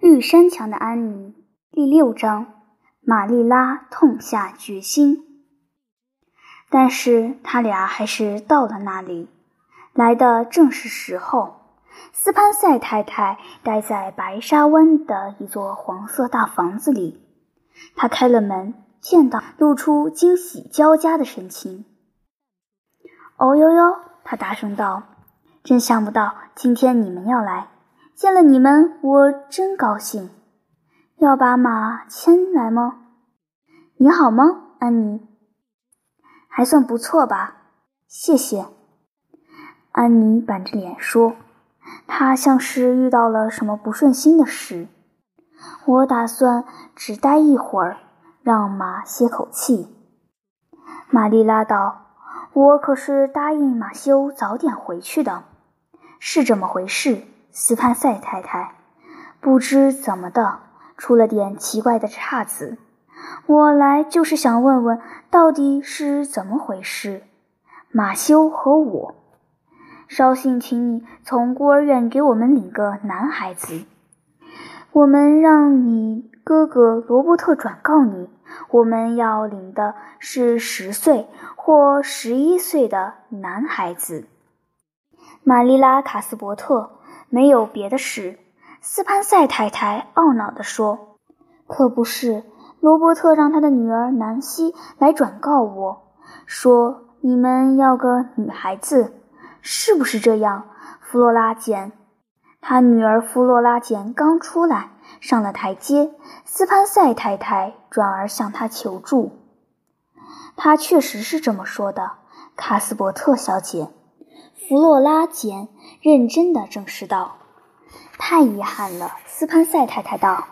绿山墙的安妮第六章，玛丽拉痛下决心。但是他俩还是到了那里，来的正是时候。斯潘塞太太待在白沙湾的一座黄色大房子里，她开了门，见到露出惊喜交加的神情。哦呦呦，他大声道：“真想不到今天你们要来。”见了你们，我真高兴。要把马牵来吗？你好吗，安妮？还算不错吧，谢谢。安妮板着脸说：“她像是遇到了什么不顺心的事。”我打算只待一会儿，让马歇口气。玛丽拉道：“我可是答应马修早点回去的，是这么回事。”斯潘塞太太，不知怎么的，出了点奇怪的岔子。我来就是想问问，到底是怎么回事？马修和我，捎信请你从孤儿院给我们领个男孩子。我们让你哥哥罗伯特转告你，我们要领的是十岁或十一岁的男孩子。玛丽拉·卡斯伯特。没有别的事，斯潘塞太太懊恼地说：“可不是，罗伯特让他的女儿南希来转告我，说你们要个女孩子，是不是这样？”弗洛拉简，他女儿弗洛拉简刚出来，上了台阶，斯潘塞太太转而向他求助。他确实是这么说的，卡斯伯特小姐。弗洛拉简认真的证实道：“太遗憾了。”斯潘塞太太道：“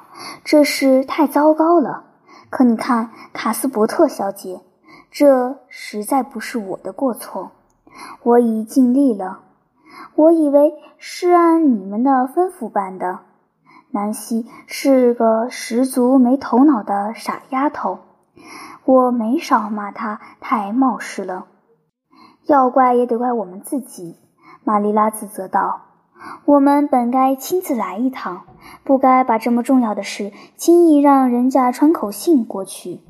这事太糟糕了。可你看，卡斯伯特小姐，这实在不是我的过错。我已尽力了。我以为是按你们的吩咐办的。南希是个十足没头脑的傻丫头，我没少骂她太冒失了。”要怪也得怪我们自己，玛丽拉自责道：“我们本该亲自来一趟，不该把这么重要的事轻易让人家传口信过去。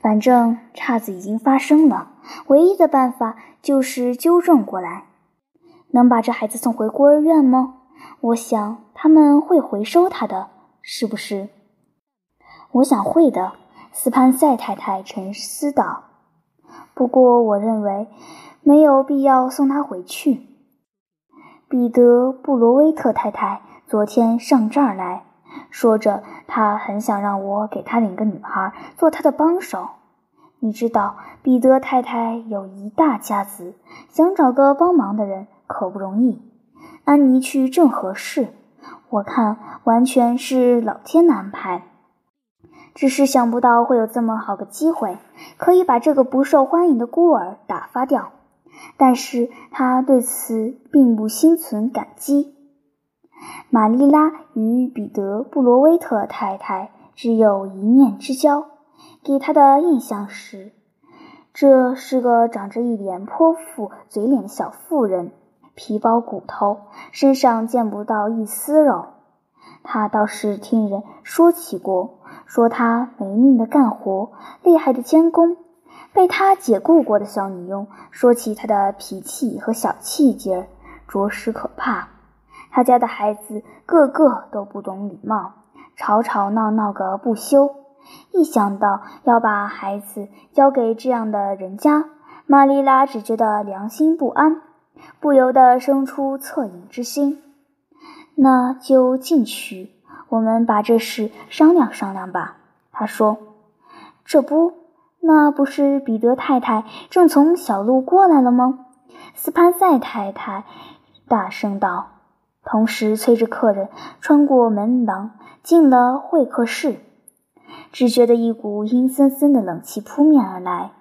反正岔子已经发生了，唯一的办法就是纠正过来。能把这孩子送回孤儿院吗？我想他们会回收他的，是不是？我想会的。”斯潘塞太太沉思道。“不过我认为。”没有必要送他回去。彼得·布罗威特太太昨天上这儿来说着，他很想让我给他领个女孩做他的帮手。你知道，彼得太太有一大家子，想找个帮忙的人可不容易。安妮去正合适，我看完全是老天的安排。只是想不到会有这么好个机会，可以把这个不受欢迎的孤儿打发掉。但是他对此并不心存感激。玛丽拉与彼得·布罗威特太太只有一面之交，给他的印象是，这是个长着一脸泼妇嘴脸的小妇人，皮包骨头，身上见不到一丝肉。他倒是听人说起过，说他没命的干活，厉害的监工。被他解雇过的小女佣说起他的脾气和小气劲儿，着实可怕。他家的孩子个个都不懂礼貌，吵吵闹闹个不休。一想到要把孩子交给这样的人家，玛丽拉只觉得良心不安，不由得生出恻隐之心。那就进去，我们把这事商量商量吧。他说：“这不。”那不是彼得太太正从小路过来了吗？斯潘塞太太大声道，同时催着客人穿过门廊进了会客室。只觉得一股阴森森的冷气扑面而来，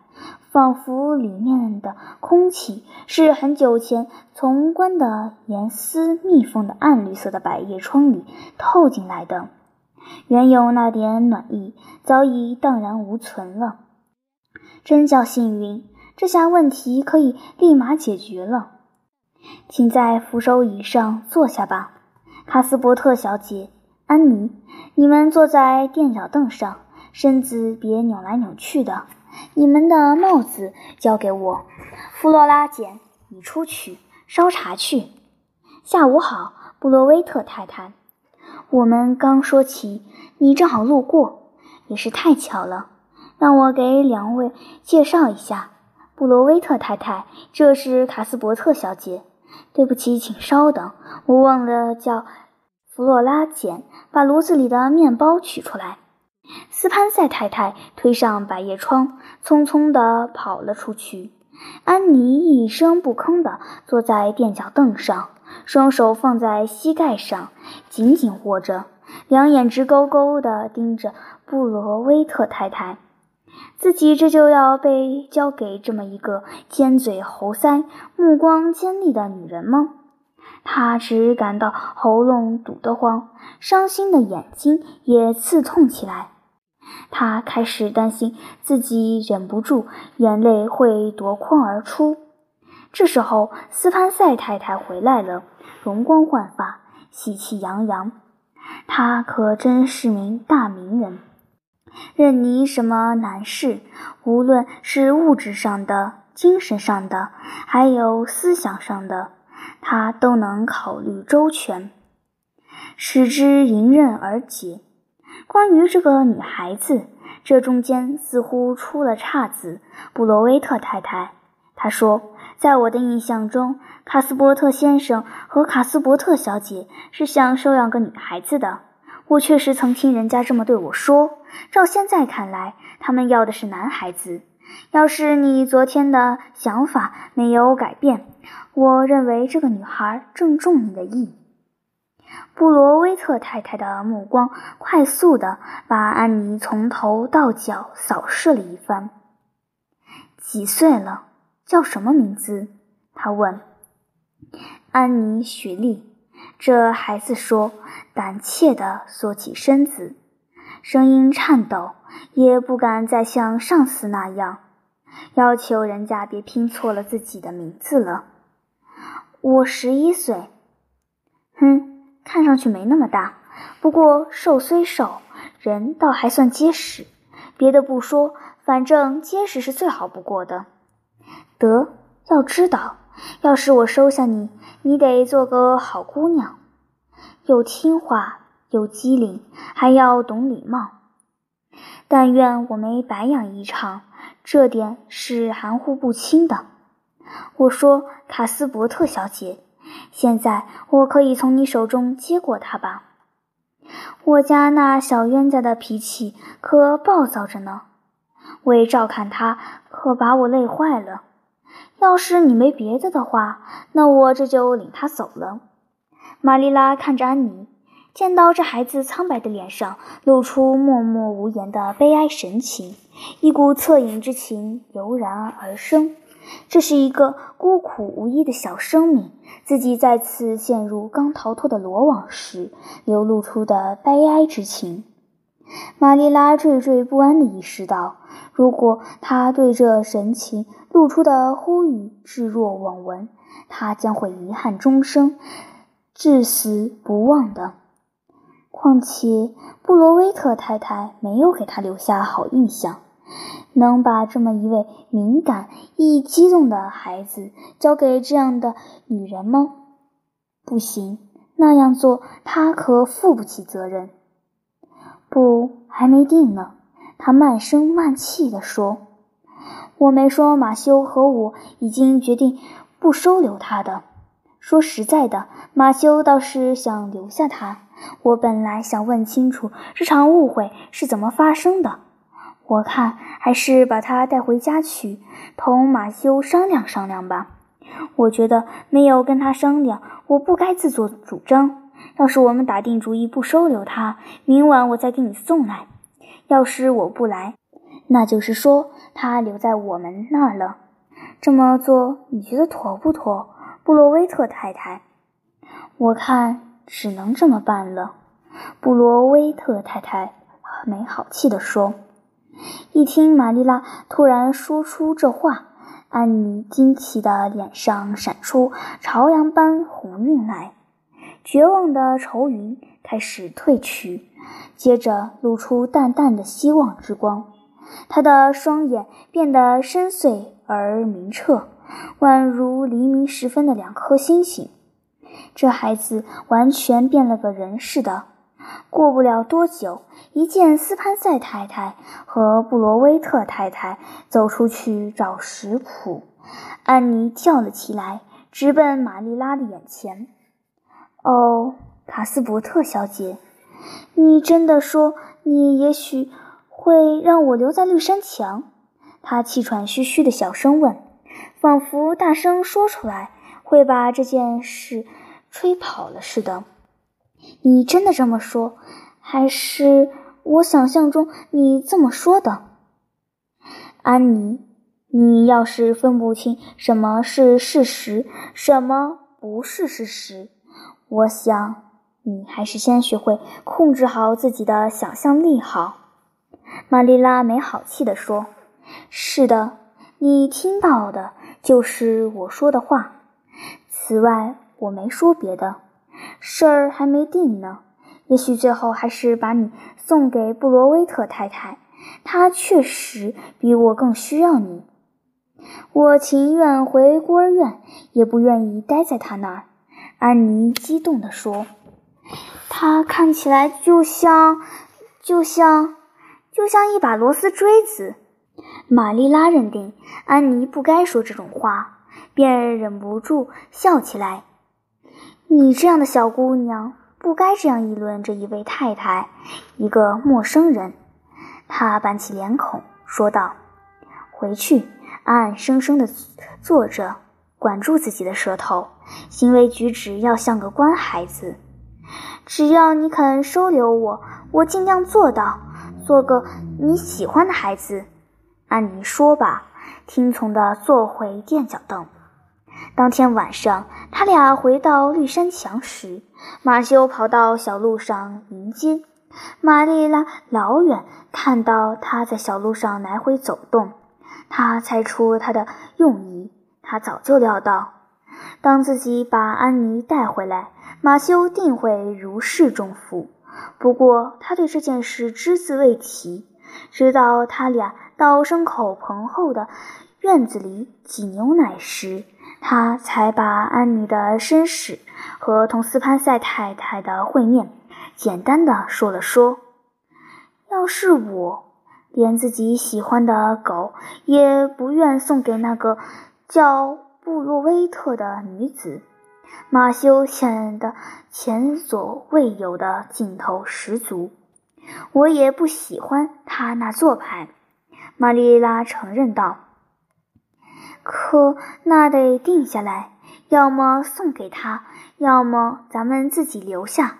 仿佛里面的空气是很久前从关的严丝密缝的暗绿色的百叶窗里透进来的。原有那点暖意早已荡然无存了。真叫幸运，这下问题可以立马解决了。请在扶手椅上坐下吧，卡斯伯特小姐。安妮，你们坐在垫脚凳上，身子别扭来扭去的。你们的帽子交给我。弗洛拉姐，你出去烧茶去。下午好，布洛威特太太。我们刚说起，你正好路过，也是太巧了。让我给两位介绍一下，布罗威特太太，这是卡斯伯特小姐。对不起，请稍等，我忘了叫弗洛拉简把炉子里的面包取出来。斯潘塞太太推上百叶窗，匆匆地跑了出去。安妮一声不吭地坐在垫脚凳上，双手放在膝盖上，紧紧握着，两眼直勾勾地盯着布罗威特太太。自己这就要被交给这么一个尖嘴猴腮、目光尖利的女人吗？他只感到喉咙堵得慌，伤心的眼睛也刺痛起来。他开始担心自己忍不住，眼泪会夺眶而出。这时候，斯潘塞太太回来了，容光焕发，喜气洋洋。她可真是名大名人。任你什么难事，无论是物质上的、精神上的，还有思想上的，他都能考虑周全，使之迎刃而解。关于这个女孩子，这中间似乎出了岔子。布罗威特太太，她说，在我的印象中，卡斯伯特先生和卡斯伯特小姐是想收养个女孩子的。我确实曾听人家这么对我说。照现在看来，他们要的是男孩子。要是你昨天的想法没有改变，我认为这个女孩正中你的意。布罗威特太太的目光快速地把安妮从头到脚扫视了一番。几岁了？叫什么名字？他问。安妮·雪莉。这孩子说，胆怯地缩起身子。声音颤抖，也不敢再像上次那样要求人家别拼错了自己的名字了。我十一岁，哼，看上去没那么大，不过瘦虽瘦，人倒还算结实。别的不说，反正结实是最好不过的。得，要知道，要是我收下你，你得做个好姑娘，又听话。又机灵，还要懂礼貌。但愿我没白养一场，这点是含糊不清的。我说，卡斯伯特小姐，现在我可以从你手中接过他吧？我家那小冤家的脾气可暴躁着呢，为照看他，可把我累坏了。要是你没别的的话，那我这就领他走了。玛丽拉看着安妮。见到这孩子苍白的脸上露出默默无言的悲哀神情，一股恻隐之情油然而生。这是一个孤苦无依的小生命，自己再次陷入刚逃脱的罗网时流露出的悲哀之情。玛丽拉惴惴不安地意识到，如果他对这神情露出的呼吁置若罔闻，他将会遗憾终生，至死不忘的。况且，布罗威特太太没有给他留下好印象。能把这么一位敏感、易激动的孩子交给这样的女人吗？不行，那样做他可负不起责任。不，还没定呢。他慢声慢气地说：“我没说马修和我已经决定不收留他的。说实在的，马修倒是想留下他。”我本来想问清楚这场误会是怎么发生的，我看还是把他带回家去，同马修商量商量吧。我觉得没有跟他商量，我不该自作主张。要是我们打定主意不收留他，明晚我再给你送来。要是我不来，那就是说他留在我们那儿了。这么做你觉得妥不妥，布洛威特太太？我看。只能这么办了，布罗威特太太没好气地说。一听玛丽拉突然说出这话，安妮惊奇的脸上闪出朝阳般红晕来。绝望的愁云开始褪去，接着露出淡淡的希望之光。他的双眼变得深邃而明澈，宛如黎明时分的两颗星星。这孩子完全变了个人似的。过不了多久，一见斯潘塞太太和布罗威特太太走出去找食谱，安妮跳了起来，直奔玛丽拉的眼前。哦，卡斯伯特小姐，你真的说你也许会让我留在绿山墙？他气喘吁吁的小声问，仿佛大声说出来会把这件事吹跑了似的。你真的这么说，还是我想象中你这么说的？安妮，你要是分不清什么是事实，什么不是事实。我想，你还是先学会控制好自己的想象力好。”玛丽拉没好气地说。“是的，你听到的就是我说的话。此外，我没说别的。事儿还没定呢，也许最后还是把你送给布罗威特太太。她确实比我更需要你。我情愿回孤儿院，也不愿意待在她那儿。”安妮激动地说：“它看起来就像，就像，就像一把螺丝锥子。”玛丽拉认定安妮不该说这种话，便忍不住笑起来。“你这样的小姑娘不该这样议论这一位太太，一个陌生人。”她板起脸孔说道：“回去，安安生生的坐着。”管住自己的舌头，行为举止要像个乖孩子。只要你肯收留我，我尽量做到，做个你喜欢的孩子。按你说吧，听从的坐回垫脚凳。当天晚上，他俩回到绿山墙时，马修跑到小路上迎接玛丽拉。老远看到他在小路上来回走动，他猜出他的用意。他早就料到，当自己把安妮带回来，马修定会如释重负。不过，他对这件事只字未提，直到他俩到牲口棚后的院子里挤牛奶时，他才把安妮的身世和同斯潘塞太太的会面简单的说了说。要是我，连自己喜欢的狗也不愿送给那个。叫布洛威特的女子，马修显得前所未有的劲头十足。我也不喜欢他那做派，玛丽拉承认道。可那得定下来，要么送给他，要么咱们自己留下。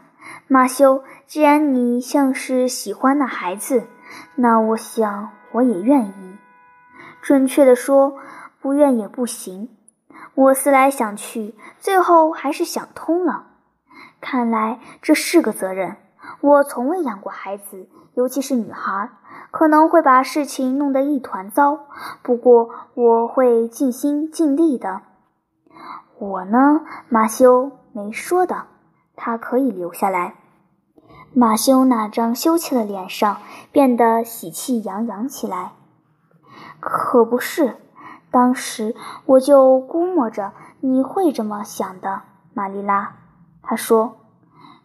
马修，既然你像是喜欢那孩子，那我想我也愿意。准确的说。不愿也不行，我思来想去，最后还是想通了。看来这是个责任。我从未养过孩子，尤其是女孩，可能会把事情弄得一团糟。不过我会尽心尽力的。我呢，马修没说的，他可以留下来。马修那张羞怯的脸上变得喜气洋洋起来。可不是。当时我就估摸着你会这么想的，玛丽拉。他说：“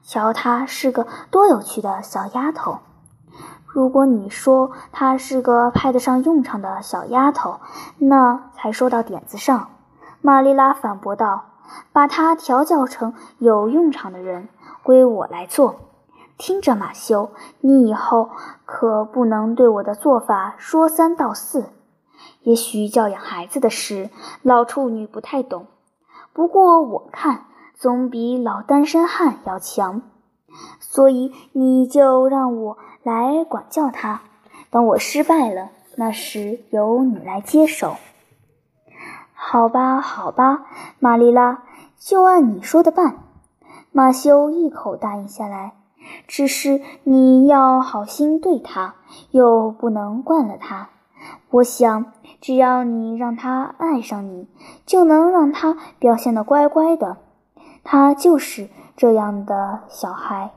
瞧，她是个多有趣的小丫头。如果你说她是个派得上用场的小丫头，那才说到点子上。”玛丽拉反驳道：“把她调教成有用场的人，归我来做。听着，马修，你以后可不能对我的做法说三道四。”也许教养孩子的事，老处女不太懂。不过我看总比老单身汉要强，所以你就让我来管教他。等我失败了，那时由你来接手。好吧，好吧，玛丽拉，就按你说的办。马修一口答应下来。只是你要好心对他，又不能惯了他。我想，只要你让他爱上你，就能让他表现得乖乖的。他就是这样的小孩。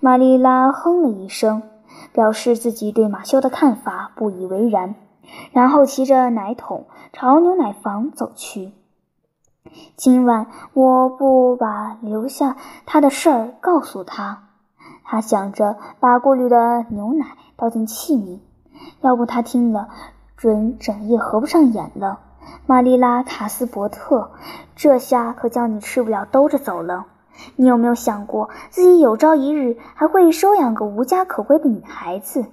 玛丽拉哼了一声，表示自己对马修的看法不以为然，然后骑着奶桶朝牛奶房走去。今晚我不把留下他的事儿告诉他，他想着把过滤的牛奶倒进器皿，要不他听了准整夜合不上眼了。玛丽拉·卡斯伯特，这下可叫你吃不了兜着走了。你有没有想过，自己有朝一日还会收养个无家可归的女孩子？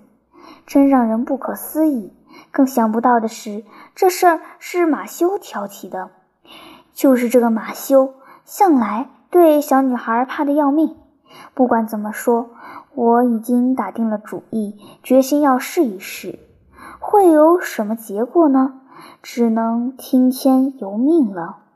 真让人不可思议。更想不到的是，这事儿是马修挑起的。就是这个马修，向来对小女孩怕得要命。不管怎么说，我已经打定了主意，决心要试一试。会有什么结果呢？只能听天由命了。